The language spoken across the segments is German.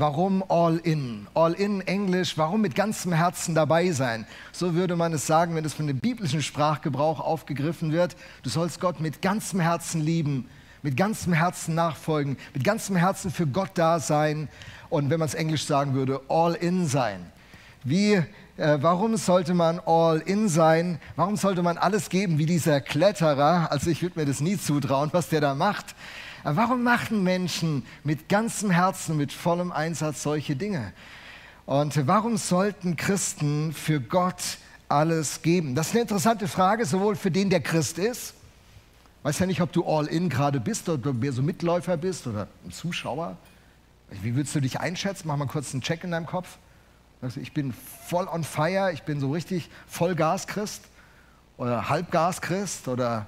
Warum all in? All in Englisch, warum mit ganzem Herzen dabei sein? So würde man es sagen, wenn es von dem biblischen Sprachgebrauch aufgegriffen wird. Du sollst Gott mit ganzem Herzen lieben, mit ganzem Herzen nachfolgen, mit ganzem Herzen für Gott da sein und wenn man es englisch sagen würde, all in sein. Wie, äh, warum sollte man all in sein? Warum sollte man alles geben wie dieser Kletterer? Also ich würde mir das nie zutrauen, was der da macht. Aber warum machen Menschen mit ganzem Herzen, mit vollem Einsatz solche Dinge? Und warum sollten Christen für Gott alles geben? Das ist eine interessante Frage, sowohl für den, der Christ ist. Weiß ja nicht, ob du all in gerade bist oder mehr so Mitläufer bist oder ein Zuschauer. Wie würdest du dich einschätzen? Mach mal kurz einen Check in deinem Kopf. Ich bin voll on fire, ich bin so richtig Vollgas-Christ oder Halbgas-Christ oder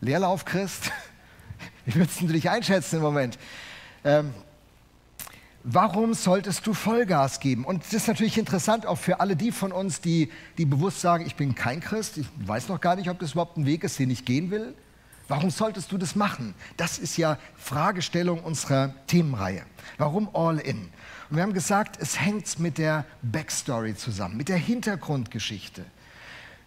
Leerlauf-Christ. Wie würdest du dich einschätzen im Moment? Ähm, warum solltest du Vollgas geben? Und das ist natürlich interessant auch für alle die von uns, die, die bewusst sagen, ich bin kein Christ, ich weiß noch gar nicht, ob das überhaupt ein Weg ist, den ich gehen will. Warum solltest du das machen? Das ist ja Fragestellung unserer Themenreihe. Warum All In? Und wir haben gesagt, es hängt mit der Backstory zusammen, mit der Hintergrundgeschichte.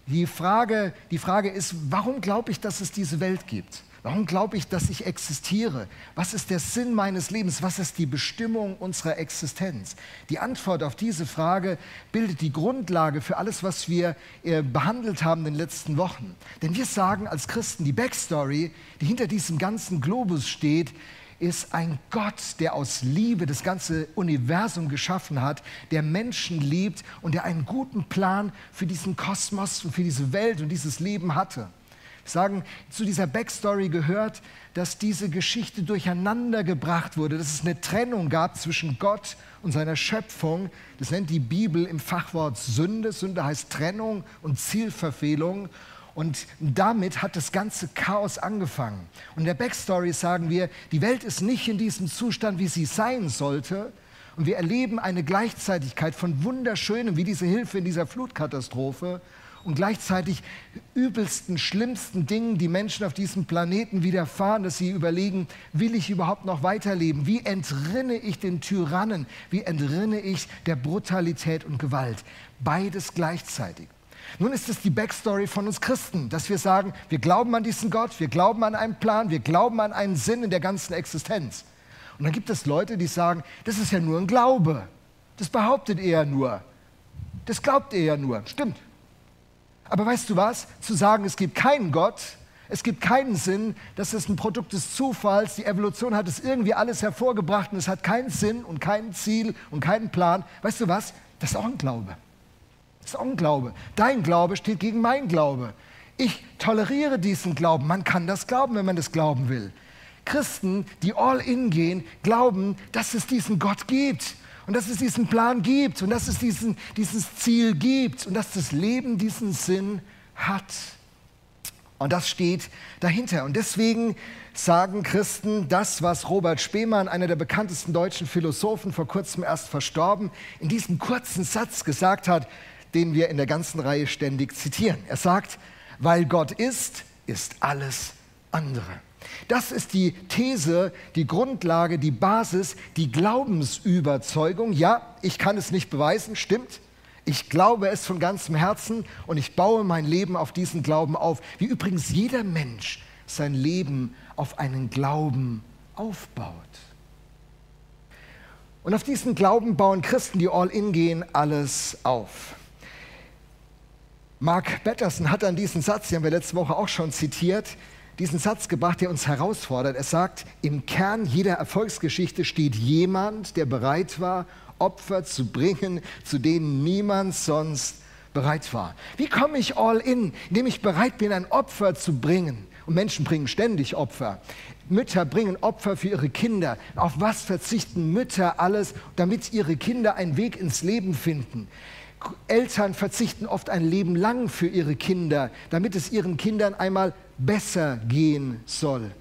Die Frage, die Frage ist, warum glaube ich, dass es diese Welt gibt? Warum glaube ich, dass ich existiere? Was ist der Sinn meines Lebens? Was ist die Bestimmung unserer Existenz? Die Antwort auf diese Frage bildet die Grundlage für alles, was wir äh, behandelt haben in den letzten Wochen. Denn wir sagen als Christen, die Backstory, die hinter diesem ganzen Globus steht, ist ein Gott, der aus Liebe das ganze Universum geschaffen hat, der Menschen liebt und der einen guten Plan für diesen Kosmos und für diese Welt und dieses Leben hatte sagen, zu dieser Backstory gehört, dass diese Geschichte durcheinander gebracht wurde, dass es eine Trennung gab zwischen Gott und seiner Schöpfung. Das nennt die Bibel im Fachwort Sünde. Sünde heißt Trennung und Zielverfehlung. Und damit hat das ganze Chaos angefangen. Und in der Backstory sagen wir, die Welt ist nicht in diesem Zustand, wie sie sein sollte. Und wir erleben eine Gleichzeitigkeit von wunderschönem, wie diese Hilfe in dieser Flutkatastrophe, und gleichzeitig übelsten, schlimmsten Dingen, die Menschen auf diesem Planeten widerfahren, dass sie überlegen, will ich überhaupt noch weiterleben? Wie entrinne ich den Tyrannen? Wie entrinne ich der Brutalität und Gewalt? Beides gleichzeitig. Nun ist es die Backstory von uns Christen, dass wir sagen, wir glauben an diesen Gott, wir glauben an einen Plan, wir glauben an einen Sinn in der ganzen Existenz. Und dann gibt es Leute, die sagen, das ist ja nur ein Glaube. Das behauptet er ja nur. Das glaubt er ja nur. Stimmt, aber weißt du was? Zu sagen, es gibt keinen Gott, es gibt keinen Sinn, das ist ein Produkt des Zufalls, die Evolution hat es irgendwie alles hervorgebracht und es hat keinen Sinn und kein Ziel und keinen Plan. Weißt du was? Das ist auch ein Glaube. Das ist auch ein Glaube. Dein Glaube steht gegen mein Glaube. Ich toleriere diesen Glauben. Man kann das glauben, wenn man das glauben will. Christen, die all in gehen, glauben, dass es diesen Gott gibt und dass es diesen Plan gibt und dass es diesen, dieses Ziel gibt und dass das Leben diesen Sinn hat. Und das steht dahinter. Und deswegen sagen Christen das, was Robert Spemann, einer der bekanntesten deutschen Philosophen, vor kurzem erst verstorben, in diesem kurzen Satz gesagt hat, den wir in der ganzen Reihe ständig zitieren. Er sagt, weil Gott ist, ist alles andere. Das ist die These, die Grundlage, die Basis, die Glaubensüberzeugung. Ja, ich kann es nicht beweisen, stimmt. Ich glaube es von ganzem Herzen und ich baue mein Leben auf diesen Glauben auf. Wie übrigens jeder Mensch sein Leben auf einen Glauben aufbaut. Und auf diesen Glauben bauen Christen, die all in gehen, alles auf. Mark Batterson hat an diesen Satz, den haben wir letzte Woche auch schon zitiert, diesen Satz gebracht, der uns herausfordert. Er sagt, im Kern jeder Erfolgsgeschichte steht jemand, der bereit war, Opfer zu bringen, zu denen niemand sonst bereit war. Wie komme ich all in, indem ich bereit bin, ein Opfer zu bringen? Und Menschen bringen ständig Opfer. Mütter bringen Opfer für ihre Kinder. Auf was verzichten Mütter alles, damit ihre Kinder einen Weg ins Leben finden? Eltern verzichten oft ein Leben lang für ihre Kinder, damit es ihren Kindern einmal besser gehen soll.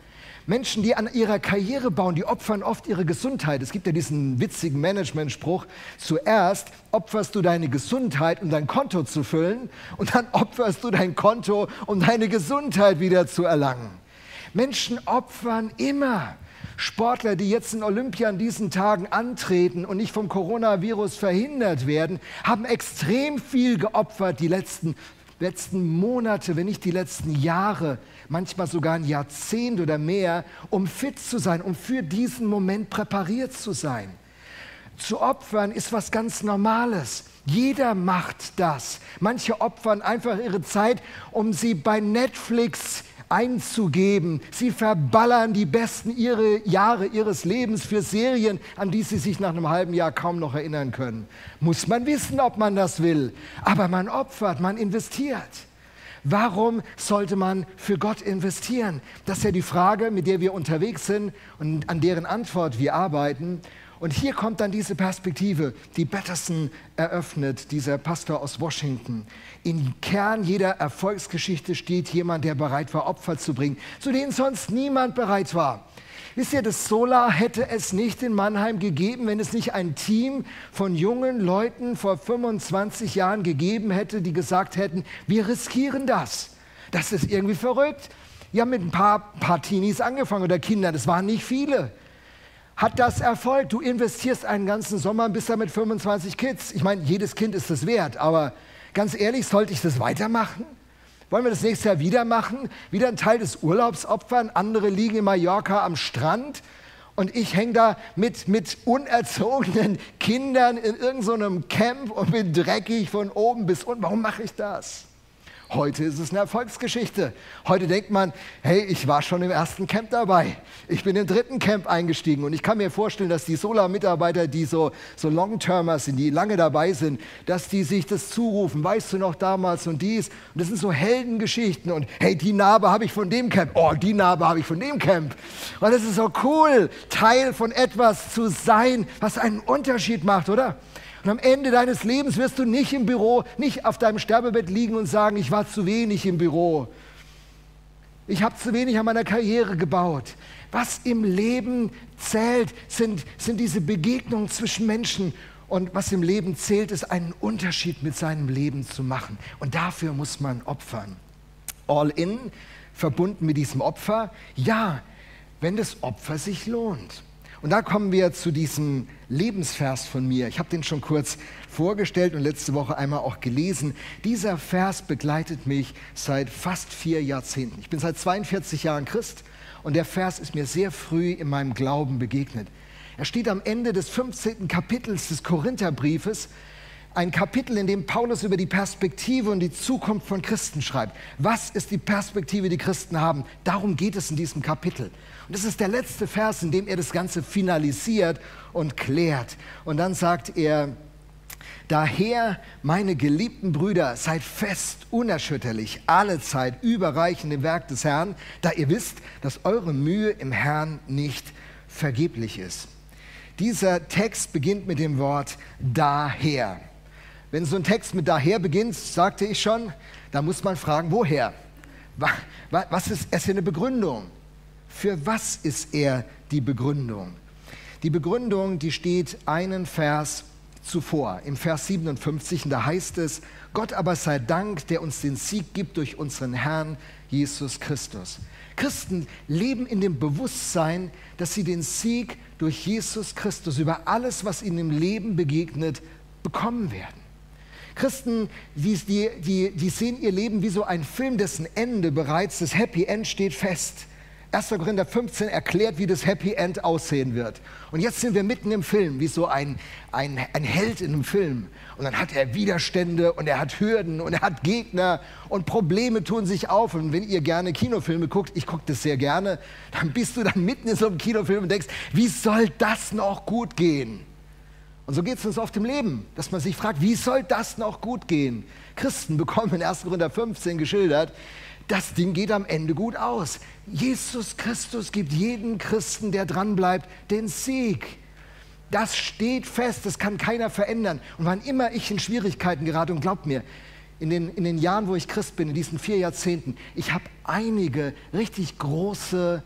Menschen, die an ihrer Karriere bauen, die opfern oft ihre Gesundheit. Es gibt ja diesen witzigen Management-Spruch, zuerst opferst du deine Gesundheit, um dein Konto zu füllen, und dann opferst du dein Konto, um deine Gesundheit wieder zu erlangen. Menschen opfern immer. Sportler, die jetzt in Olympia in diesen Tagen antreten und nicht vom Coronavirus verhindert werden, haben extrem viel geopfert die letzten, letzten Monate, wenn nicht die letzten Jahre, manchmal sogar ein Jahrzehnt oder mehr, um fit zu sein, um für diesen Moment präpariert zu sein. Zu opfern ist was ganz Normales. Jeder macht das. Manche opfern einfach ihre Zeit, um sie bei Netflix einzugeben. Sie verballern die besten ihre Jahre ihres Lebens für Serien, an die sie sich nach einem halben Jahr kaum noch erinnern können. Muss man wissen, ob man das will. Aber man opfert, man investiert. Warum sollte man für Gott investieren? Das ist ja die Frage, mit der wir unterwegs sind und an deren Antwort wir arbeiten. Und hier kommt dann diese Perspektive, die Batterson eröffnet, dieser Pastor aus Washington. Im Kern jeder Erfolgsgeschichte steht jemand, der bereit war, Opfer zu bringen, zu denen sonst niemand bereit war. Wisst ihr, das Solar hätte es nicht in Mannheim gegeben, wenn es nicht ein Team von jungen Leuten vor 25 Jahren gegeben hätte, die gesagt hätten, wir riskieren das. Das ist irgendwie verrückt. Ja, mit ein paar, paar Teenies angefangen oder Kindern, das waren nicht viele hat das Erfolg. Du investierst einen ganzen Sommer und bist da mit 25 Kids. Ich meine, jedes Kind ist es wert, aber ganz ehrlich, sollte ich das weitermachen? Wollen wir das nächste Jahr wieder machen? Wieder ein Teil des Urlaubs opfern? Andere liegen in Mallorca am Strand und ich hänge da mit, mit unerzogenen Kindern in irgendeinem so Camp und bin dreckig von oben bis unten. Warum mache ich das? Heute ist es eine Erfolgsgeschichte. Heute denkt man, hey, ich war schon im ersten Camp dabei. Ich bin im dritten Camp eingestiegen. Und ich kann mir vorstellen, dass die Solar-Mitarbeiter, die so, so Long-Termer sind, die lange dabei sind, dass die sich das zurufen. Weißt du noch damals und dies? Und das sind so Heldengeschichten. Und hey, die Narbe habe ich von dem Camp. Oh, die Narbe habe ich von dem Camp. Und es ist so cool, Teil von etwas zu sein, was einen Unterschied macht, oder? Und am Ende deines Lebens wirst du nicht im Büro, nicht auf deinem Sterbebett liegen und sagen, ich war zu wenig im Büro. Ich habe zu wenig an meiner Karriere gebaut. Was im Leben zählt, sind, sind diese Begegnungen zwischen Menschen. Und was im Leben zählt, ist einen Unterschied mit seinem Leben zu machen. Und dafür muss man opfern. All in, verbunden mit diesem Opfer. Ja, wenn das Opfer sich lohnt. Und da kommen wir zu diesem Lebensvers von mir. Ich habe den schon kurz vorgestellt und letzte Woche einmal auch gelesen. Dieser Vers begleitet mich seit fast vier Jahrzehnten. Ich bin seit 42 Jahren Christ und der Vers ist mir sehr früh in meinem Glauben begegnet. Er steht am Ende des 15. Kapitels des Korintherbriefes ein Kapitel, in dem Paulus über die Perspektive und die Zukunft von Christen schreibt. Was ist die Perspektive, die Christen haben? Darum geht es in diesem Kapitel. Und das ist der letzte Vers, in dem er das Ganze finalisiert und klärt. Und dann sagt er, Daher, meine geliebten Brüder, seid fest, unerschütterlich, alle Zeit überreich in dem Werk des Herrn, da ihr wisst, dass eure Mühe im Herrn nicht vergeblich ist. Dieser Text beginnt mit dem Wort daher. Wenn so ein Text mit daher beginnt, sagte ich schon, da muss man fragen, woher? Was ist es für eine Begründung? Für was ist er die Begründung? Die Begründung, die steht einen Vers zuvor, im Vers 57, und da heißt es, Gott aber sei Dank, der uns den Sieg gibt durch unseren Herrn Jesus Christus. Christen leben in dem Bewusstsein, dass sie den Sieg durch Jesus Christus über alles, was ihnen im Leben begegnet, bekommen werden. Christen, die, die, die sehen ihr Leben wie so ein Film, dessen Ende bereits, das Happy End steht fest. 1. Korinther 15 erklärt, wie das Happy End aussehen wird. Und jetzt sind wir mitten im Film, wie so ein, ein, ein Held in einem Film. Und dann hat er Widerstände und er hat Hürden und er hat Gegner und Probleme tun sich auf. Und wenn ihr gerne Kinofilme guckt, ich gucke das sehr gerne, dann bist du dann mitten in so einem Kinofilm und denkst, wie soll das noch gut gehen? Und so geht es uns oft im Leben, dass man sich fragt, wie soll das noch gut gehen? Christen bekommen in 1. Korinther 15 geschildert, das Ding geht am Ende gut aus. Jesus Christus gibt jedem Christen, der dranbleibt, den Sieg. Das steht fest, das kann keiner verändern. Und wann immer ich in Schwierigkeiten gerate, und glaubt mir, in den, in den Jahren, wo ich Christ bin, in diesen vier Jahrzehnten, ich habe einige richtig große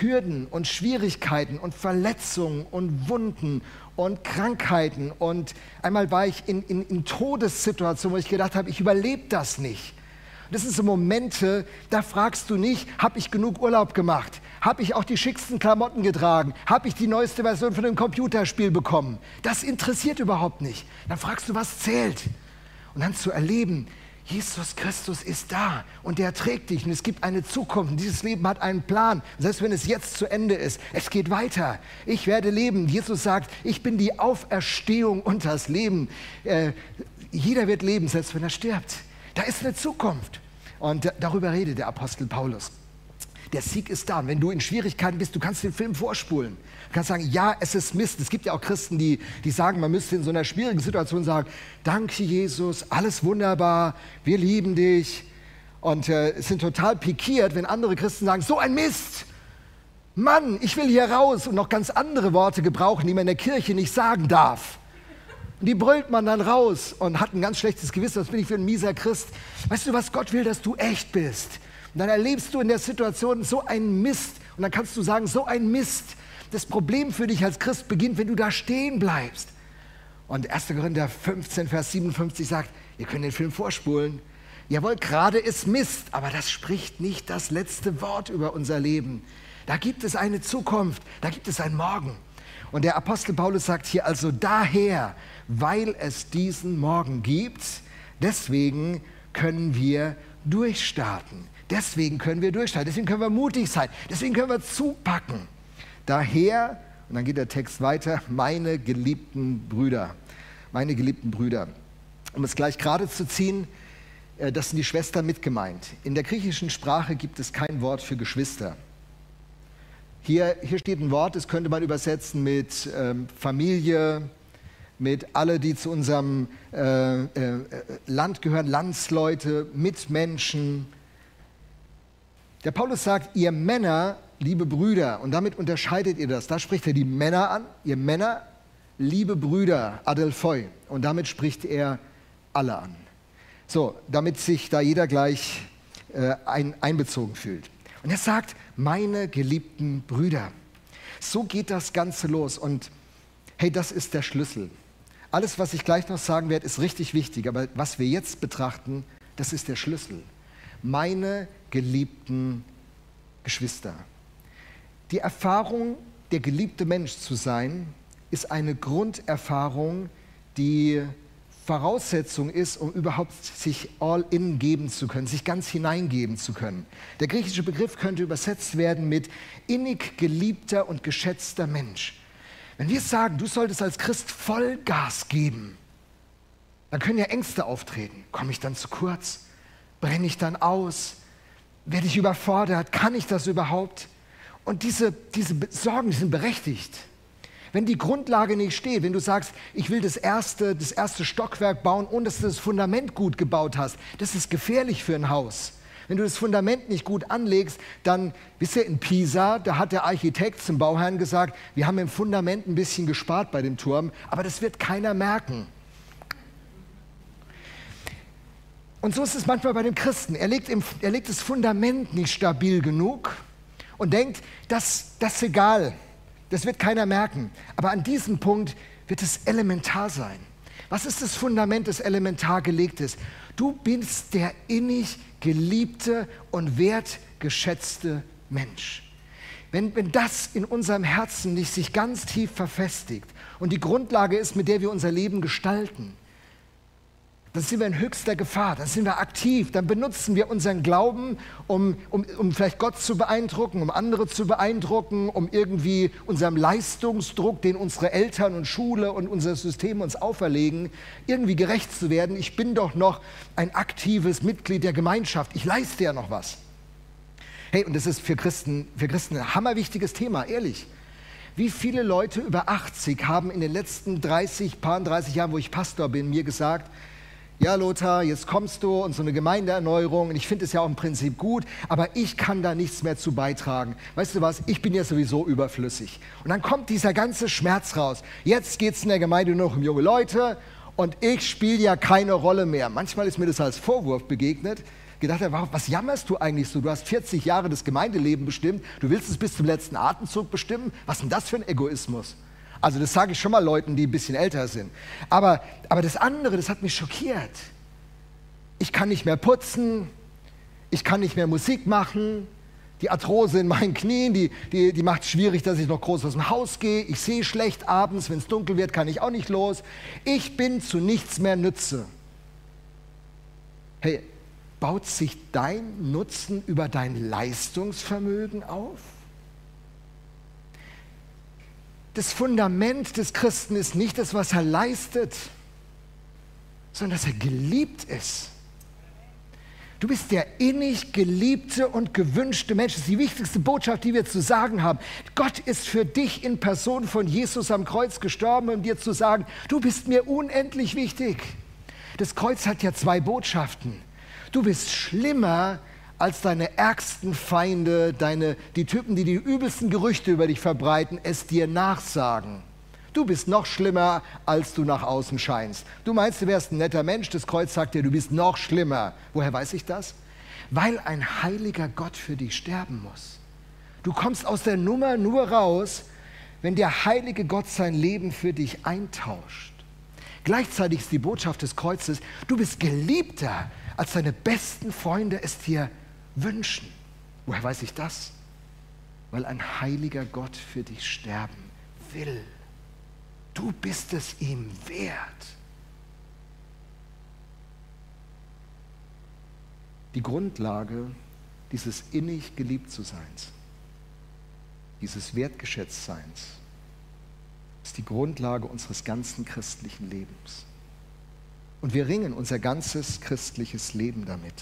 Hürden und Schwierigkeiten und Verletzungen und Wunden und Krankheiten. Und einmal war ich in, in, in Todessituationen, wo ich gedacht habe, ich überlebe das nicht. Das sind so Momente, da fragst du nicht, habe ich genug Urlaub gemacht? Habe ich auch die schicksten Klamotten getragen? Habe ich die neueste Version von einem Computerspiel bekommen? Das interessiert überhaupt nicht. Dann fragst du, was zählt? Und dann zu erleben, Jesus Christus ist da und der trägt dich und es gibt eine Zukunft. Und dieses Leben hat einen Plan. Selbst wenn es jetzt zu Ende ist, es geht weiter. Ich werde leben. Jesus sagt, ich bin die Auferstehung und das Leben. Äh, jeder wird leben, selbst wenn er stirbt. Da ist eine Zukunft. Und darüber redet der Apostel Paulus. Der Sieg ist da. Und wenn du in Schwierigkeiten bist, du kannst den Film vorspulen. Du kannst sagen, ja, es ist Mist. Es gibt ja auch Christen, die, die sagen, man müsste in so einer schwierigen Situation sagen, danke Jesus, alles wunderbar, wir lieben dich. Und äh, sind total pikiert, wenn andere Christen sagen, so ein Mist. Mann, ich will hier raus und noch ganz andere Worte gebrauchen, die man in der Kirche nicht sagen darf. Und die brüllt man dann raus und hat ein ganz schlechtes Gewissen. Was bin ich für ein mieser Christ? Weißt du, was Gott will, dass du echt bist? Und dann erlebst du in der Situation so einen Mist. Und dann kannst du sagen, so ein Mist das Problem für dich als Christ beginnt, wenn du da stehen bleibst. Und 1. Korinther 15, Vers 57 sagt, ihr könnt den Film vorspulen. Jawohl, gerade ist Mist, aber das spricht nicht das letzte Wort über unser Leben. Da gibt es eine Zukunft, da gibt es ein Morgen. Und der Apostel Paulus sagt hier also daher, weil es diesen Morgen gibt, deswegen können wir durchstarten. Deswegen können wir durchstarten, deswegen können wir mutig sein, deswegen können wir zupacken. Daher, und dann geht der Text weiter, meine geliebten Brüder, meine geliebten Brüder. Um es gleich gerade zu ziehen, äh, das sind die Schwestern mit gemeint. In der griechischen Sprache gibt es kein Wort für Geschwister. Hier, hier steht ein Wort, das könnte man übersetzen mit ähm, Familie, mit alle, die zu unserem äh, äh, Land gehören, Landsleute, Mitmenschen. Der Paulus sagt, ihr Männer liebe Brüder, und damit unterscheidet ihr das. Da spricht er die Männer an, ihr Männer, liebe Brüder, Adelphoi. Und damit spricht er alle an. So, damit sich da jeder gleich äh, ein, einbezogen fühlt. Und er sagt, meine geliebten Brüder. So geht das Ganze los. Und hey, das ist der Schlüssel. Alles, was ich gleich noch sagen werde, ist richtig wichtig. Aber was wir jetzt betrachten, das ist der Schlüssel. Meine geliebten Geschwister. Die Erfahrung, der geliebte Mensch zu sein, ist eine Grunderfahrung, die Voraussetzung ist, um überhaupt sich all in geben zu können, sich ganz hineingeben zu können. Der griechische Begriff könnte übersetzt werden mit innig geliebter und geschätzter Mensch. Wenn wir sagen, du solltest als Christ Vollgas geben, dann können ja Ängste auftreten. Komme ich dann zu kurz? Brenne ich dann aus? Werde ich überfordert? Kann ich das überhaupt? Und diese, diese Sorgen die sind berechtigt. Wenn die Grundlage nicht steht, wenn du sagst, ich will das erste, das erste Stockwerk bauen, ohne dass du das Fundament gut gebaut hast, das ist gefährlich für ein Haus. Wenn du das Fundament nicht gut anlegst, dann, wisst ihr, in Pisa, da hat der Architekt zum Bauherrn gesagt, wir haben im Fundament ein bisschen gespart bei dem Turm, aber das wird keiner merken. Und so ist es manchmal bei dem Christen. Er legt, im, er legt das Fundament nicht stabil genug und denkt, das, das ist egal, das wird keiner merken. Aber an diesem Punkt wird es elementar sein. Was ist das Fundament, das elementar gelegt ist? Du bist der innig geliebte und wertgeschätzte Mensch. Wenn, wenn das in unserem Herzen nicht sich ganz tief verfestigt und die Grundlage ist, mit der wir unser Leben gestalten, dann sind wir in höchster Gefahr, dann sind wir aktiv, dann benutzen wir unseren Glauben, um, um, um vielleicht Gott zu beeindrucken, um andere zu beeindrucken, um irgendwie unserem Leistungsdruck, den unsere Eltern und Schule und unser System uns auferlegen, irgendwie gerecht zu werden. Ich bin doch noch ein aktives Mitglied der Gemeinschaft, ich leiste ja noch was. Hey, und das ist für Christen, für Christen ein hammerwichtiges Thema, ehrlich. Wie viele Leute über 80 haben in den letzten 30, paar 30 Jahren, wo ich Pastor bin, mir gesagt, ja Lothar, jetzt kommst du und so eine Gemeindeerneuerung und ich finde es ja auch im Prinzip gut, aber ich kann da nichts mehr zu beitragen. Weißt du was, ich bin ja sowieso überflüssig. Und dann kommt dieser ganze Schmerz raus. Jetzt geht es in der Gemeinde nur noch um junge Leute und ich spiele ja keine Rolle mehr. Manchmal ist mir das als Vorwurf begegnet. Gedacht, was jammerst du eigentlich so? Du hast 40 Jahre das Gemeindeleben bestimmt, du willst es bis zum letzten Atemzug bestimmen. Was ist denn das für ein Egoismus? Also das sage ich schon mal Leuten, die ein bisschen älter sind. Aber, aber das andere, das hat mich schockiert. Ich kann nicht mehr putzen, ich kann nicht mehr Musik machen, die Arthrose in meinen Knien, die, die, die macht es schwierig, dass ich noch groß aus dem Haus gehe. Ich sehe schlecht abends, wenn es dunkel wird, kann ich auch nicht los. Ich bin zu nichts mehr Nütze. Hey, baut sich dein Nutzen über dein Leistungsvermögen auf? Das Fundament des Christen ist nicht das, was er leistet, sondern dass er geliebt ist. Du bist der innig geliebte und gewünschte Mensch. Das ist die wichtigste Botschaft, die wir zu sagen haben. Gott ist für dich in Person von Jesus am Kreuz gestorben, um dir zu sagen, du bist mir unendlich wichtig. Das Kreuz hat ja zwei Botschaften. Du bist schlimmer als deine ärgsten Feinde, deine, die Typen, die die übelsten Gerüchte über dich verbreiten, es dir nachsagen. Du bist noch schlimmer, als du nach außen scheinst. Du meinst, du wärst ein netter Mensch, das Kreuz sagt dir, du bist noch schlimmer. Woher weiß ich das? Weil ein heiliger Gott für dich sterben muss. Du kommst aus der Nummer nur raus, wenn der heilige Gott sein Leben für dich eintauscht. Gleichzeitig ist die Botschaft des Kreuzes, du bist geliebter, als deine besten Freunde es dir wünschen. Woher weiß ich das? Weil ein heiliger Gott für dich sterben will. Du bist es ihm wert. Die Grundlage dieses innig geliebt zu Seins, dieses wertgeschätzt Seins, ist die Grundlage unseres ganzen christlichen Lebens. Und wir ringen unser ganzes christliches Leben damit.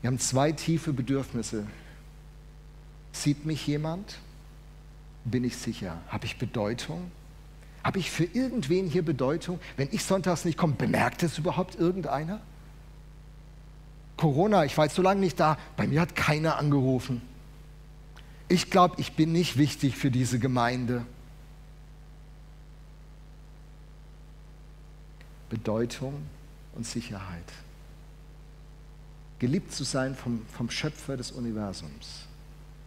Wir haben zwei tiefe Bedürfnisse. Sieht mich jemand? Bin ich sicher? Habe ich Bedeutung? Habe ich für irgendwen hier Bedeutung? Wenn ich sonntags nicht komme, bemerkt es überhaupt irgendeiner? Corona, ich war jetzt so lange nicht da, bei mir hat keiner angerufen. Ich glaube, ich bin nicht wichtig für diese Gemeinde. Bedeutung und Sicherheit. Geliebt zu sein vom, vom Schöpfer des Universums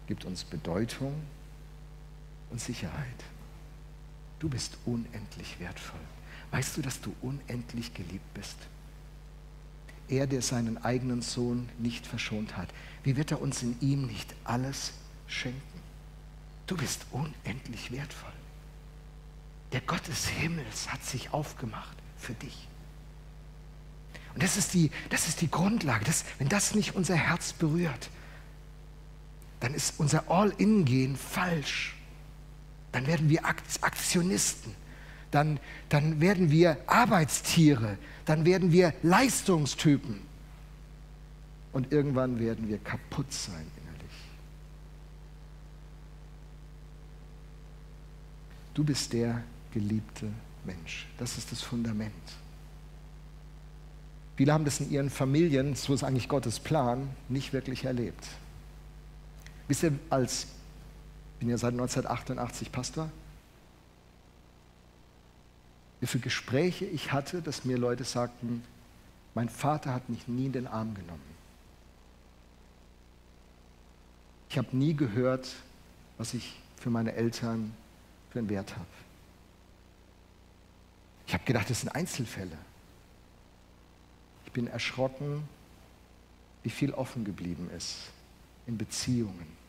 gibt uns Bedeutung und Sicherheit. Du bist unendlich wertvoll. Weißt du, dass du unendlich geliebt bist? Er, der seinen eigenen Sohn nicht verschont hat, wie wird er uns in ihm nicht alles schenken? Du bist unendlich wertvoll. Der Gott des Himmels hat sich aufgemacht für dich. Und das ist die, das ist die Grundlage. Das, wenn das nicht unser Herz berührt, dann ist unser All-In-Gehen falsch dann werden wir Aktionisten, dann, dann werden wir Arbeitstiere, dann werden wir Leistungstypen und irgendwann werden wir kaputt sein innerlich. Du bist der geliebte Mensch. Das ist das Fundament. Viele haben das in ihren Familien, so ist eigentlich Gottes Plan, nicht wirklich erlebt. Wisst ihr, als bin ja seit 1988 Pastor. Wie viele Gespräche ich hatte, dass mir Leute sagten, mein Vater hat mich nie in den Arm genommen. Ich habe nie gehört, was ich für meine Eltern für einen Wert habe. Ich habe gedacht, das sind Einzelfälle. Bin erschrocken, wie viel offen geblieben ist in Beziehungen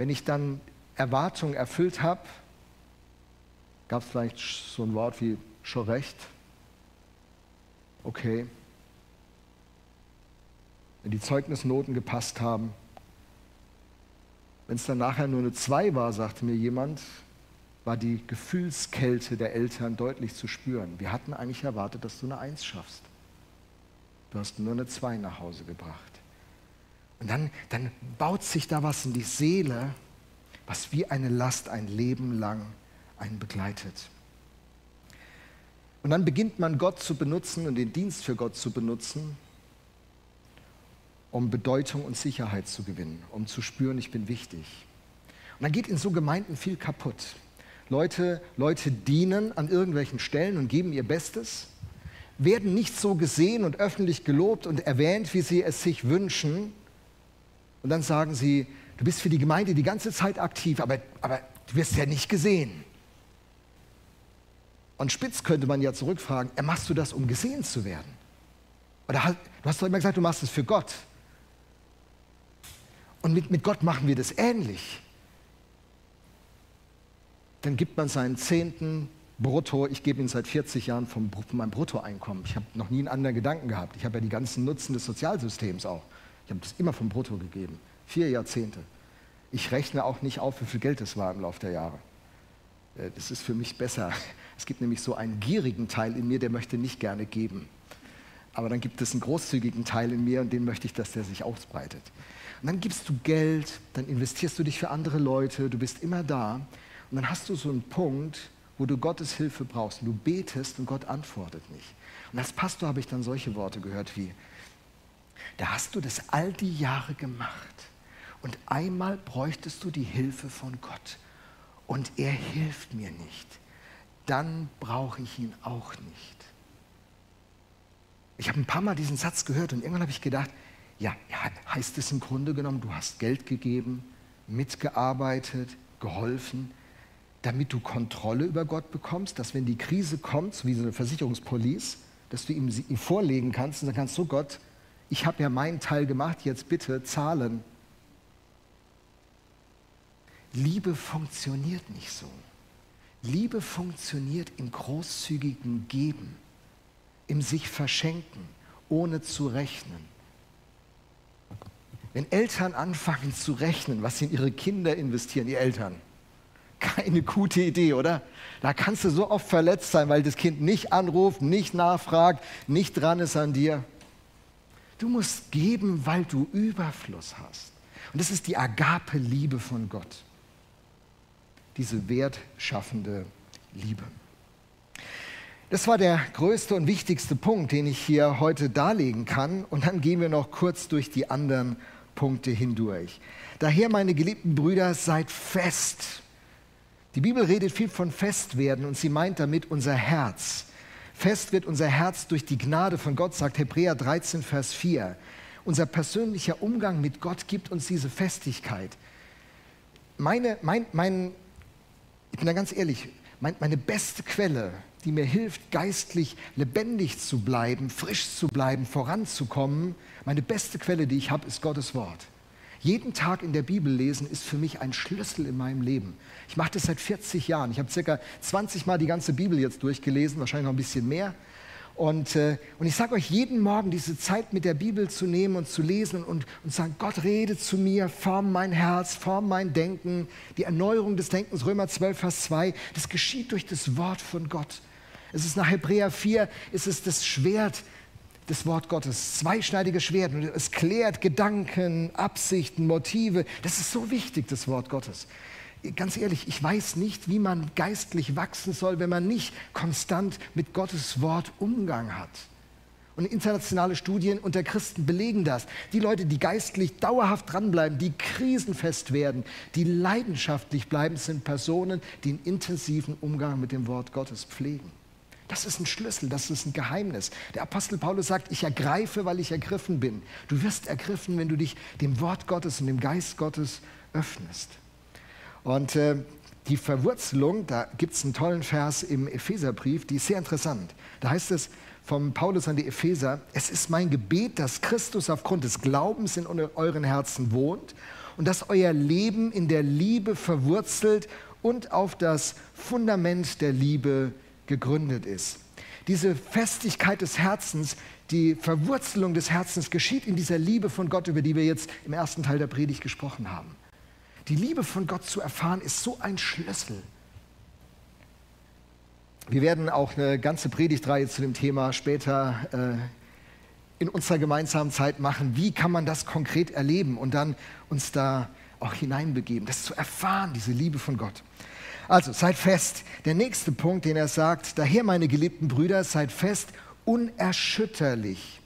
wenn ich dann Erwartungen erfüllt habe, gab es vielleicht so ein Wort wie schon recht. Okay. Wenn die Zeugnisnoten gepasst haben. Wenn es dann nachher nur eine 2 war, sagte mir jemand, war die Gefühlskälte der Eltern deutlich zu spüren. Wir hatten eigentlich erwartet, dass du eine 1 schaffst. Du hast nur eine 2 nach Hause gebracht. Und dann, dann baut sich da was in die Seele, was wie eine Last ein Leben lang einen begleitet. Und dann beginnt man Gott zu benutzen und den Dienst für Gott zu benutzen, um Bedeutung und Sicherheit zu gewinnen, um zu spüren, ich bin wichtig. Und dann geht in so Gemeinden viel kaputt. Leute, Leute dienen an irgendwelchen Stellen und geben ihr Bestes, werden nicht so gesehen und öffentlich gelobt und erwähnt, wie sie es sich wünschen, und dann sagen sie, du bist für die Gemeinde die ganze Zeit aktiv, aber, aber du wirst ja nicht gesehen. Und spitz könnte man ja zurückfragen, machst du das, um gesehen zu werden? Oder du hast doch immer gesagt, du machst es für Gott. Und mit, mit Gott machen wir das ähnlich. Dann gibt man seinen Zehnten brutto, ich gebe ihn seit 40 Jahren vom, von meinem Bruttoeinkommen. Ich habe noch nie einen anderen Gedanken gehabt. Ich habe ja die ganzen Nutzen des Sozialsystems auch. Ich habe das immer vom Brutto gegeben. Vier Jahrzehnte. Ich rechne auch nicht auf, wie viel Geld das war im Laufe der Jahre. Äh, das ist für mich besser. Es gibt nämlich so einen gierigen Teil in mir, der möchte nicht gerne geben. Aber dann gibt es einen großzügigen Teil in mir und den möchte ich, dass der sich ausbreitet. Und dann gibst du Geld, dann investierst du dich für andere Leute, du bist immer da. Und dann hast du so einen Punkt, wo du Gottes Hilfe brauchst. Du betest und Gott antwortet nicht. Und als Pastor habe ich dann solche Worte gehört wie, da hast du das all die Jahre gemacht und einmal bräuchtest du die Hilfe von Gott und er hilft mir nicht. Dann brauche ich ihn auch nicht. Ich habe ein paar Mal diesen Satz gehört und irgendwann habe ich gedacht, ja, heißt es im Grunde genommen, du hast Geld gegeben, mitgearbeitet, geholfen, damit du Kontrolle über Gott bekommst, dass wenn die Krise kommt, wie so eine Versicherungspolice, dass du ihm, ihm vorlegen kannst und sagen kannst, so Gott, ich habe ja meinen Teil gemacht, jetzt bitte zahlen. Liebe funktioniert nicht so. Liebe funktioniert im großzügigen Geben, im sich verschenken, ohne zu rechnen. Wenn Eltern anfangen zu rechnen, was sie in ihre Kinder investieren, die Eltern, keine gute Idee, oder? Da kannst du so oft verletzt sein, weil das Kind nicht anruft, nicht nachfragt, nicht dran ist an dir. Du musst geben, weil du Überfluss hast. Und das ist die Agape-Liebe von Gott. Diese wertschaffende Liebe. Das war der größte und wichtigste Punkt, den ich hier heute darlegen kann. Und dann gehen wir noch kurz durch die anderen Punkte hindurch. Daher, meine geliebten Brüder, seid fest die Bibel redet viel von Festwerden und sie meint damit unser Herz. Fest wird unser Herz durch die Gnade von Gott, sagt Hebräer 13, Vers 4. Unser persönlicher Umgang mit Gott gibt uns diese Festigkeit. Meine, mein, mein, ich bin da ganz ehrlich, mein, meine beste Quelle, die mir hilft, geistlich lebendig zu bleiben, frisch zu bleiben, voranzukommen, meine beste Quelle, die ich habe, ist Gottes Wort. Jeden Tag in der Bibel lesen ist für mich ein Schlüssel in meinem Leben. Ich mache das seit 40 Jahren. Ich habe circa 20 Mal die ganze Bibel jetzt durchgelesen, wahrscheinlich noch ein bisschen mehr. Und, äh, und ich sage euch, jeden Morgen diese Zeit mit der Bibel zu nehmen und zu lesen und, und sagen, Gott rede zu mir, form mein Herz, form mein Denken, die Erneuerung des Denkens, Römer 12, Vers 2, das geschieht durch das Wort von Gott. Es ist nach Hebräer 4, ist es das Schwert, das Wort Gottes, zweischneidiges Schwert. Und es klärt Gedanken, Absichten, Motive. Das ist so wichtig, das Wort Gottes. Ganz ehrlich, ich weiß nicht, wie man geistlich wachsen soll, wenn man nicht konstant mit Gottes Wort Umgang hat. Und internationale Studien unter Christen belegen das. Die Leute, die geistlich dauerhaft dranbleiben, die krisenfest werden, die leidenschaftlich bleiben, sind Personen, die einen intensiven Umgang mit dem Wort Gottes pflegen. Das ist ein Schlüssel, das ist ein Geheimnis. Der Apostel Paulus sagt, ich ergreife, weil ich ergriffen bin. Du wirst ergriffen, wenn du dich dem Wort Gottes und dem Geist Gottes öffnest. Und äh, die Verwurzelung, da gibt es einen tollen Vers im Epheserbrief, die ist sehr interessant. Da heißt es vom Paulus an die Epheser, es ist mein Gebet, dass Christus aufgrund des Glaubens in euren Herzen wohnt und dass euer Leben in der Liebe verwurzelt und auf das Fundament der Liebe gegründet ist. Diese Festigkeit des Herzens, die Verwurzelung des Herzens geschieht in dieser Liebe von Gott, über die wir jetzt im ersten Teil der Predigt gesprochen haben. Die Liebe von Gott zu erfahren, ist so ein Schlüssel. Wir werden auch eine ganze Predigtreihe zu dem Thema später äh, in unserer gemeinsamen Zeit machen. Wie kann man das konkret erleben und dann uns da auch hineinbegeben, das zu erfahren, diese Liebe von Gott. Also seid fest. Der nächste Punkt, den er sagt, daher meine geliebten Brüder, seid fest, unerschütterlich.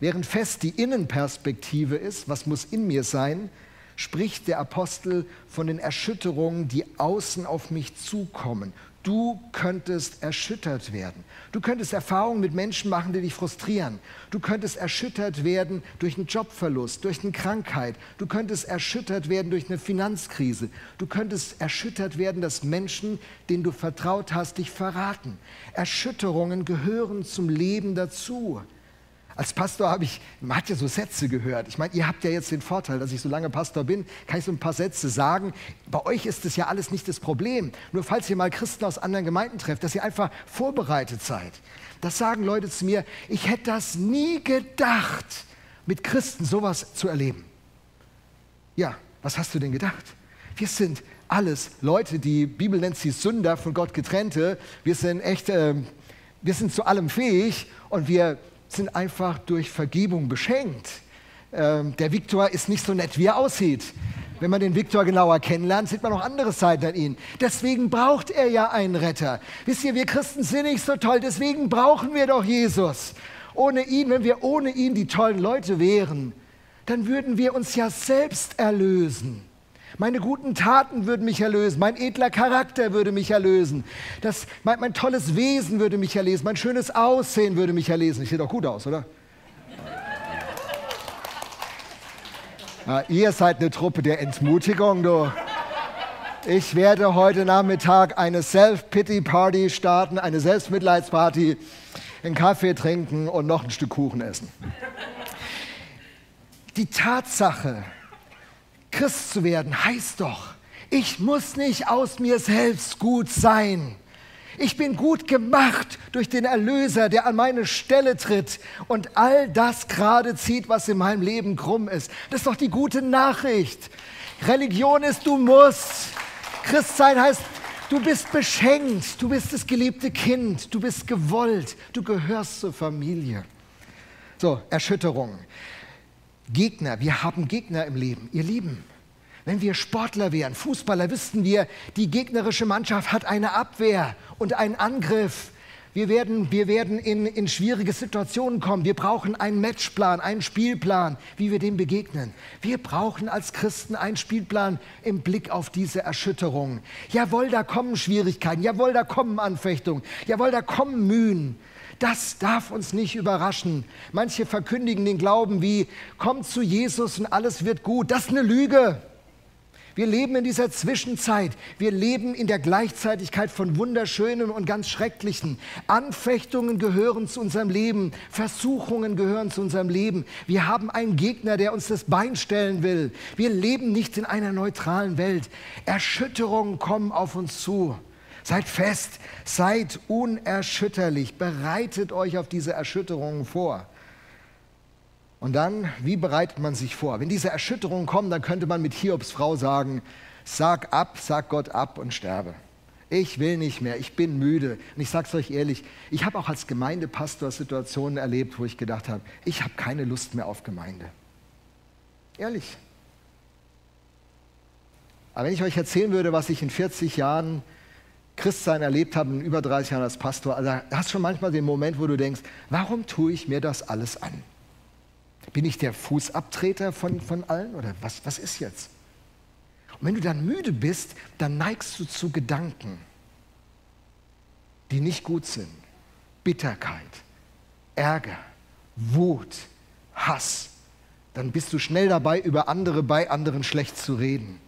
Während fest die Innenperspektive ist, was muss in mir sein, spricht der Apostel von den Erschütterungen, die außen auf mich zukommen. Du könntest erschüttert werden. Du könntest Erfahrungen mit Menschen machen, die dich frustrieren. Du könntest erschüttert werden durch einen Jobverlust, durch eine Krankheit. Du könntest erschüttert werden durch eine Finanzkrise. Du könntest erschüttert werden, dass Menschen, denen du vertraut hast, dich verraten. Erschütterungen gehören zum Leben dazu. Als Pastor habe ich, man hat ja so Sätze gehört. Ich meine, ihr habt ja jetzt den Vorteil, dass ich so lange Pastor bin, kann ich so ein paar Sätze sagen. Bei euch ist das ja alles nicht das Problem. Nur falls ihr mal Christen aus anderen Gemeinden trefft, dass ihr einfach vorbereitet seid. Das sagen Leute zu mir, ich hätte das nie gedacht, mit Christen sowas zu erleben. Ja, was hast du denn gedacht? Wir sind alles Leute, die Bibel nennt sie Sünder, von Gott getrennte. Wir sind echt, äh, wir sind zu allem fähig und wir sind einfach durch Vergebung beschenkt. Ähm, der Viktor ist nicht so nett, wie er aussieht. Wenn man den Viktor genauer kennenlernt, sieht man noch andere Seiten an ihm. Deswegen braucht er ja einen Retter. Wisst ihr, wir Christen sind nicht so toll, deswegen brauchen wir doch Jesus. Ohne ihn, wenn wir ohne ihn die tollen Leute wären, dann würden wir uns ja selbst erlösen. Meine guten Taten würden mich erlösen, mein edler Charakter würde mich erlösen, das, mein, mein tolles Wesen würde mich erlösen, mein schönes Aussehen würde mich erlösen. Ich sehe doch gut aus, oder? Ja, ihr seid eine Truppe der Entmutigung, du. Ich werde heute Nachmittag eine Self-Pity-Party starten, eine Selbstmitleidsparty, einen Kaffee trinken und noch ein Stück Kuchen essen. Die Tatsache, Christ zu werden, heißt doch, ich muss nicht aus mir selbst gut sein. Ich bin gut gemacht durch den Erlöser, der an meine Stelle tritt und all das gerade zieht, was in meinem Leben krumm ist. Das ist doch die gute Nachricht. Religion ist, du musst. Christsein heißt, du bist beschenkt, du bist das geliebte Kind, du bist gewollt, du gehörst zur Familie. So, Erschütterung. Gegner, wir haben Gegner im Leben, ihr Lieben. Wenn wir Sportler wären, Fußballer, wüssten wir, die gegnerische Mannschaft hat eine Abwehr und einen Angriff. Wir werden, wir werden in, in schwierige Situationen kommen. Wir brauchen einen Matchplan, einen Spielplan, wie wir dem begegnen. Wir brauchen als Christen einen Spielplan im Blick auf diese Erschütterung. Jawohl, da kommen Schwierigkeiten. Jawohl, da kommen Anfechtungen. Jawohl, da kommen Mühen. Das darf uns nicht überraschen. Manche verkündigen den Glauben wie, komm zu Jesus und alles wird gut. Das ist eine Lüge. Wir leben in dieser Zwischenzeit. Wir leben in der Gleichzeitigkeit von Wunderschönem und ganz Schrecklichen. Anfechtungen gehören zu unserem Leben. Versuchungen gehören zu unserem Leben. Wir haben einen Gegner, der uns das Bein stellen will. Wir leben nicht in einer neutralen Welt. Erschütterungen kommen auf uns zu. Seid fest, seid unerschütterlich, bereitet euch auf diese Erschütterungen vor. Und dann, wie bereitet man sich vor? Wenn diese Erschütterungen kommen, dann könnte man mit Hiobs Frau sagen, sag ab, sag Gott ab und sterbe. Ich will nicht mehr, ich bin müde. Und ich sage es euch ehrlich, ich habe auch als Gemeindepastor Situationen erlebt, wo ich gedacht habe, ich habe keine Lust mehr auf Gemeinde. Ehrlich. Aber wenn ich euch erzählen würde, was ich in 40 Jahren Christsein erlebt habe, in über 30 Jahren als Pastor, also hast du schon manchmal den Moment, wo du denkst, warum tue ich mir das alles an? Bin ich der Fußabtreter von, von allen oder was, was ist jetzt? Und wenn du dann müde bist, dann neigst du zu Gedanken, die nicht gut sind. Bitterkeit, Ärger, Wut, Hass. Dann bist du schnell dabei, über andere bei anderen schlecht zu reden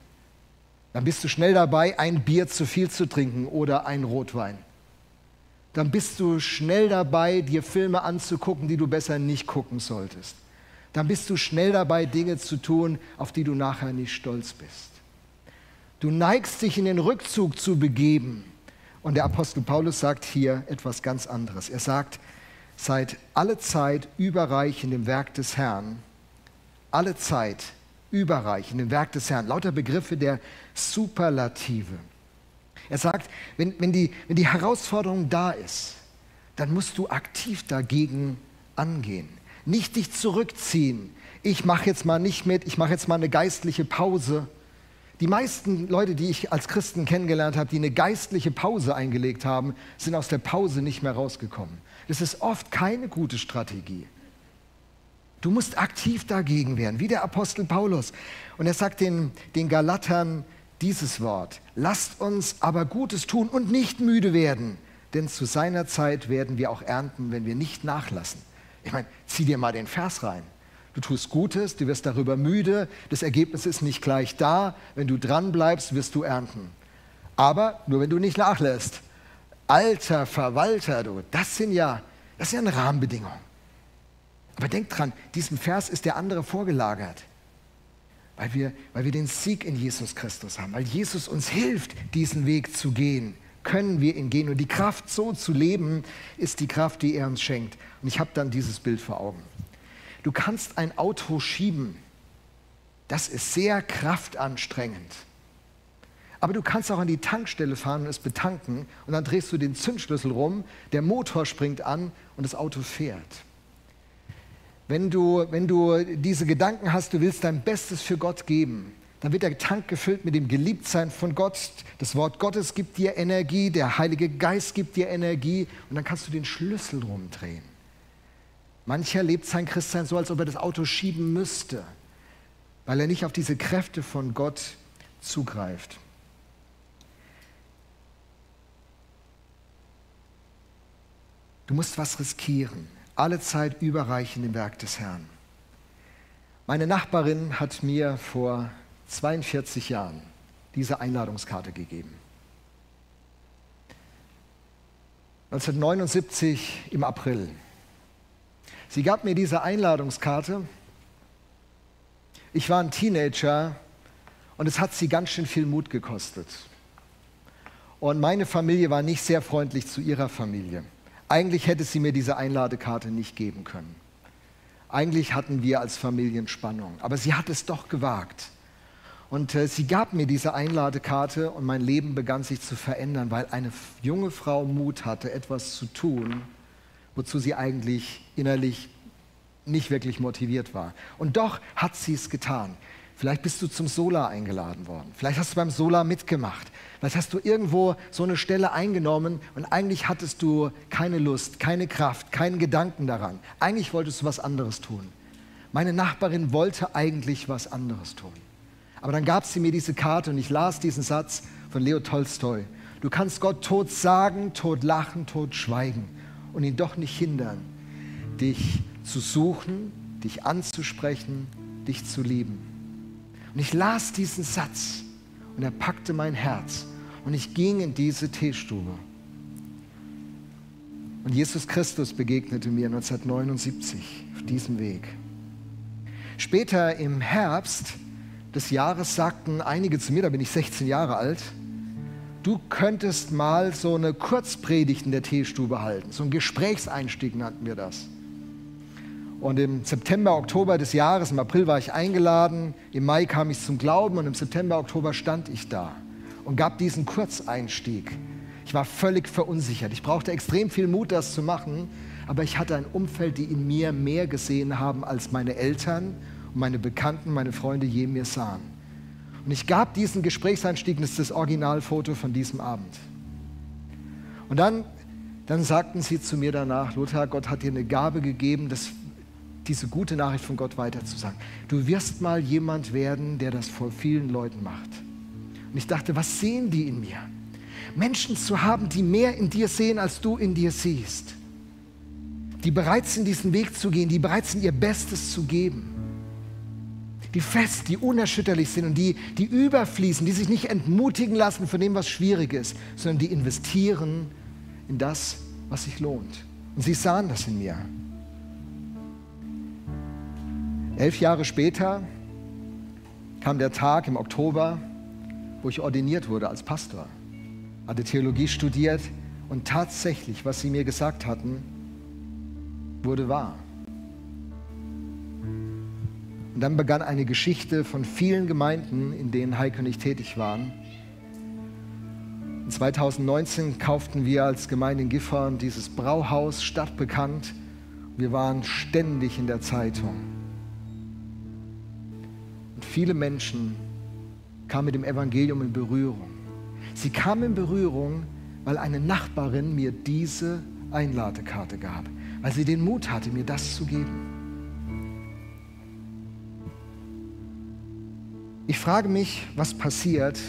dann bist du schnell dabei, ein Bier zu viel zu trinken oder ein Rotwein. Dann bist du schnell dabei, dir Filme anzugucken, die du besser nicht gucken solltest. Dann bist du schnell dabei, Dinge zu tun, auf die du nachher nicht stolz bist. Du neigst dich in den Rückzug zu begeben. Und der Apostel Paulus sagt hier etwas ganz anderes. Er sagt, seid alle Zeit überreich in dem Werk des Herrn, alle Zeit überreich in Werk des Herrn. Lauter Begriffe der Superlative. Er sagt, wenn, wenn, die, wenn die Herausforderung da ist, dann musst du aktiv dagegen angehen. Nicht dich zurückziehen. Ich mache jetzt mal nicht mit, ich mache jetzt mal eine geistliche Pause. Die meisten Leute, die ich als Christen kennengelernt habe, die eine geistliche Pause eingelegt haben, sind aus der Pause nicht mehr rausgekommen. Das ist oft keine gute Strategie. Du musst aktiv dagegen werden, wie der Apostel Paulus. Und er sagt den, den Galatern dieses Wort, lasst uns aber Gutes tun und nicht müde werden, denn zu seiner Zeit werden wir auch ernten, wenn wir nicht nachlassen. Ich meine, zieh dir mal den Vers rein. Du tust Gutes, du wirst darüber müde, das Ergebnis ist nicht gleich da. Wenn du dran bleibst, wirst du ernten. Aber nur wenn du nicht nachlässt. Alter Verwalter, du, das sind ja, das sind ja Rahmenbedingungen. Aber denkt dran, diesem Vers ist der andere vorgelagert. Weil wir, weil wir den Sieg in Jesus Christus haben, weil Jesus uns hilft, diesen Weg zu gehen, können wir ihn gehen. Und die Kraft, so zu leben, ist die Kraft, die er uns schenkt. Und ich habe dann dieses Bild vor Augen. Du kannst ein Auto schieben. Das ist sehr kraftanstrengend. Aber du kannst auch an die Tankstelle fahren und es betanken und dann drehst du den Zündschlüssel rum, der Motor springt an und das Auto fährt. Wenn du, wenn du diese Gedanken hast, du willst dein Bestes für Gott geben, dann wird der Tank gefüllt mit dem Geliebtsein von Gott. Das Wort Gottes gibt dir Energie, der Heilige Geist gibt dir Energie und dann kannst du den Schlüssel rumdrehen. Mancher lebt sein Christsein so, als ob er das Auto schieben müsste, weil er nicht auf diese Kräfte von Gott zugreift. Du musst was riskieren alle Zeit überreichen im Werk des Herrn. Meine Nachbarin hat mir vor 42 Jahren diese Einladungskarte gegeben. 1979 im April. Sie gab mir diese Einladungskarte. Ich war ein Teenager und es hat sie ganz schön viel Mut gekostet. Und meine Familie war nicht sehr freundlich zu ihrer Familie. Eigentlich hätte sie mir diese Einladekarte nicht geben können. Eigentlich hatten wir als Familien Spannung, aber sie hat es doch gewagt. Und äh, sie gab mir diese Einladekarte und mein Leben begann sich zu verändern, weil eine junge Frau Mut hatte, etwas zu tun, wozu sie eigentlich innerlich nicht wirklich motiviert war. Und doch hat sie es getan. Vielleicht bist du zum Sola eingeladen worden. Vielleicht hast du beim Sola mitgemacht. Vielleicht hast du irgendwo so eine Stelle eingenommen und eigentlich hattest du keine Lust, keine Kraft, keinen Gedanken daran. Eigentlich wolltest du was anderes tun. Meine Nachbarin wollte eigentlich was anderes tun. Aber dann gab sie mir diese Karte und ich las diesen Satz von Leo Tolstoi. Du kannst Gott tot sagen, tot lachen, tot schweigen und ihn doch nicht hindern, dich zu suchen, dich anzusprechen, dich zu lieben. Und ich las diesen Satz und er packte mein Herz und ich ging in diese Teestube. Und Jesus Christus begegnete mir 1979 auf diesem Weg. Später im Herbst des Jahres sagten einige zu mir, da bin ich 16 Jahre alt, du könntest mal so eine Kurzpredigt in der Teestube halten. So ein Gesprächseinstieg nannten wir das. Und im September, Oktober des Jahres, im April war ich eingeladen, im Mai kam ich zum Glauben und im September, Oktober stand ich da und gab diesen Kurzeinstieg. Ich war völlig verunsichert. Ich brauchte extrem viel Mut, das zu machen, aber ich hatte ein Umfeld, die in mir mehr gesehen haben, als meine Eltern und meine Bekannten, meine Freunde je mir sahen. Und ich gab diesen Gesprächseinstieg, das ist das Originalfoto von diesem Abend. Und dann, dann sagten sie zu mir danach, Lothar, Gott hat dir eine Gabe gegeben, das diese gute Nachricht von Gott weiterzusagen. Du wirst mal jemand werden, der das vor vielen Leuten macht. Und ich dachte, was sehen die in mir? Menschen zu haben, die mehr in dir sehen, als du in dir siehst. Die bereit sind, diesen Weg zu gehen, die bereit sind, ihr Bestes zu geben. Die fest, die unerschütterlich sind und die, die überfließen, die sich nicht entmutigen lassen von dem, was schwierig ist, sondern die investieren in das, was sich lohnt. Und sie sahen das in mir. Elf Jahre später kam der Tag im Oktober, wo ich ordiniert wurde als Pastor. Hatte Theologie studiert und tatsächlich, was sie mir gesagt hatten, wurde wahr. Und dann begann eine Geschichte von vielen Gemeinden, in denen Heike und ich tätig waren. In 2019 kauften wir als Gemeinde in Gifhorn dieses Brauhaus stadtbekannt. Wir waren ständig in der Zeitung. Viele Menschen kamen mit dem Evangelium in Berührung. Sie kamen in Berührung, weil eine Nachbarin mir diese Einladekarte gab, weil sie den Mut hatte, mir das zu geben. Ich frage mich, was passiert,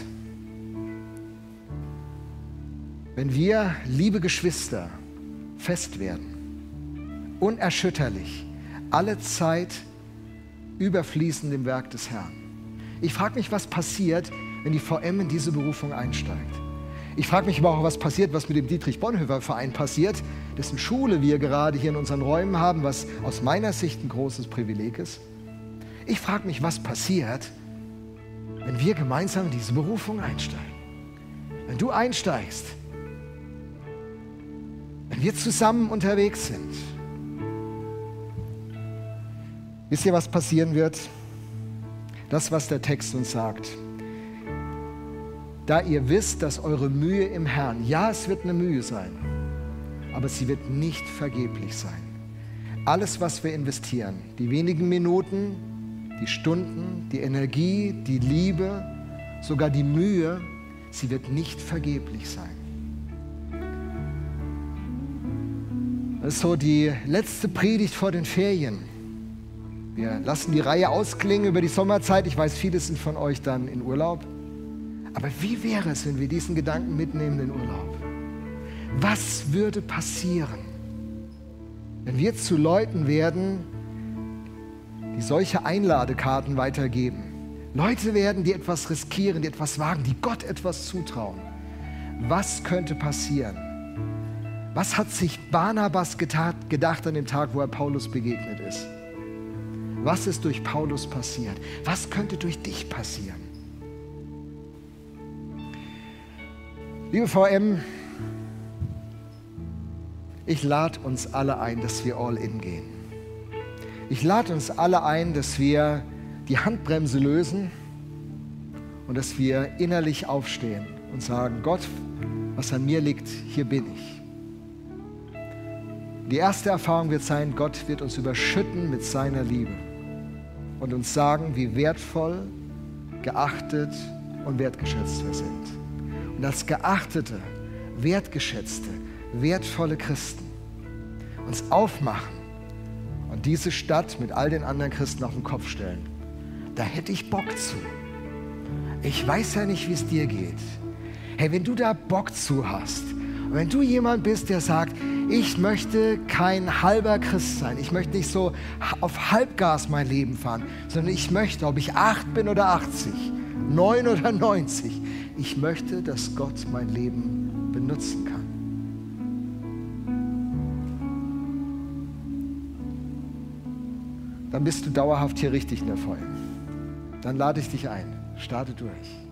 wenn wir, liebe Geschwister, fest werden, unerschütterlich, alle Zeit überfließend im Werk des Herrn. Ich frage mich, was passiert, wenn die VM in diese Berufung einsteigt. Ich frage mich aber auch, was passiert, was mit dem Dietrich Bonhoeffer Verein passiert, dessen Schule wir gerade hier in unseren Räumen haben, was aus meiner Sicht ein großes Privileg ist. Ich frage mich, was passiert, wenn wir gemeinsam in diese Berufung einsteigen. Wenn du einsteigst, wenn wir zusammen unterwegs sind. Wisst ihr, was passieren wird? Das, was der Text uns sagt. Da ihr wisst, dass eure Mühe im Herrn, ja, es wird eine Mühe sein, aber sie wird nicht vergeblich sein. Alles, was wir investieren, die wenigen Minuten, die Stunden, die Energie, die Liebe, sogar die Mühe, sie wird nicht vergeblich sein. Das ist so die letzte Predigt vor den Ferien. Wir lassen die Reihe ausklingen über die Sommerzeit. Ich weiß, viele sind von euch dann in Urlaub. Aber wie wäre es, wenn wir diesen Gedanken mitnehmen in Urlaub? Was würde passieren, wenn wir zu Leuten werden, die solche Einladekarten weitergeben. Leute werden, die etwas riskieren, die etwas wagen, die Gott etwas zutrauen. Was könnte passieren? Was hat sich Barnabas gedacht an dem Tag, wo er Paulus begegnet ist? Was ist durch Paulus passiert? Was könnte durch dich passieren? Liebe VM, ich lade uns alle ein, dass wir all in gehen. Ich lade uns alle ein, dass wir die Handbremse lösen und dass wir innerlich aufstehen und sagen, Gott, was an mir liegt, hier bin ich. Die erste Erfahrung wird sein, Gott wird uns überschütten mit seiner Liebe und uns sagen, wie wertvoll, geachtet und wertgeschätzt wir sind. Und als geachtete, wertgeschätzte, wertvolle Christen uns aufmachen und diese Stadt mit all den anderen Christen auf den Kopf stellen. Da hätte ich Bock zu. Ich weiß ja nicht, wie es dir geht. Hey, wenn du da Bock zu hast, und wenn du jemand bist, der sagt, ich möchte kein halber Christ sein, ich möchte nicht so auf Halbgas mein Leben fahren, sondern ich möchte, ob ich acht bin oder 80, neun oder 90, ich möchte, dass Gott mein Leben benutzen kann. dann bist du dauerhaft hier richtig in der Vollen. Dann lade ich dich ein. Starte durch.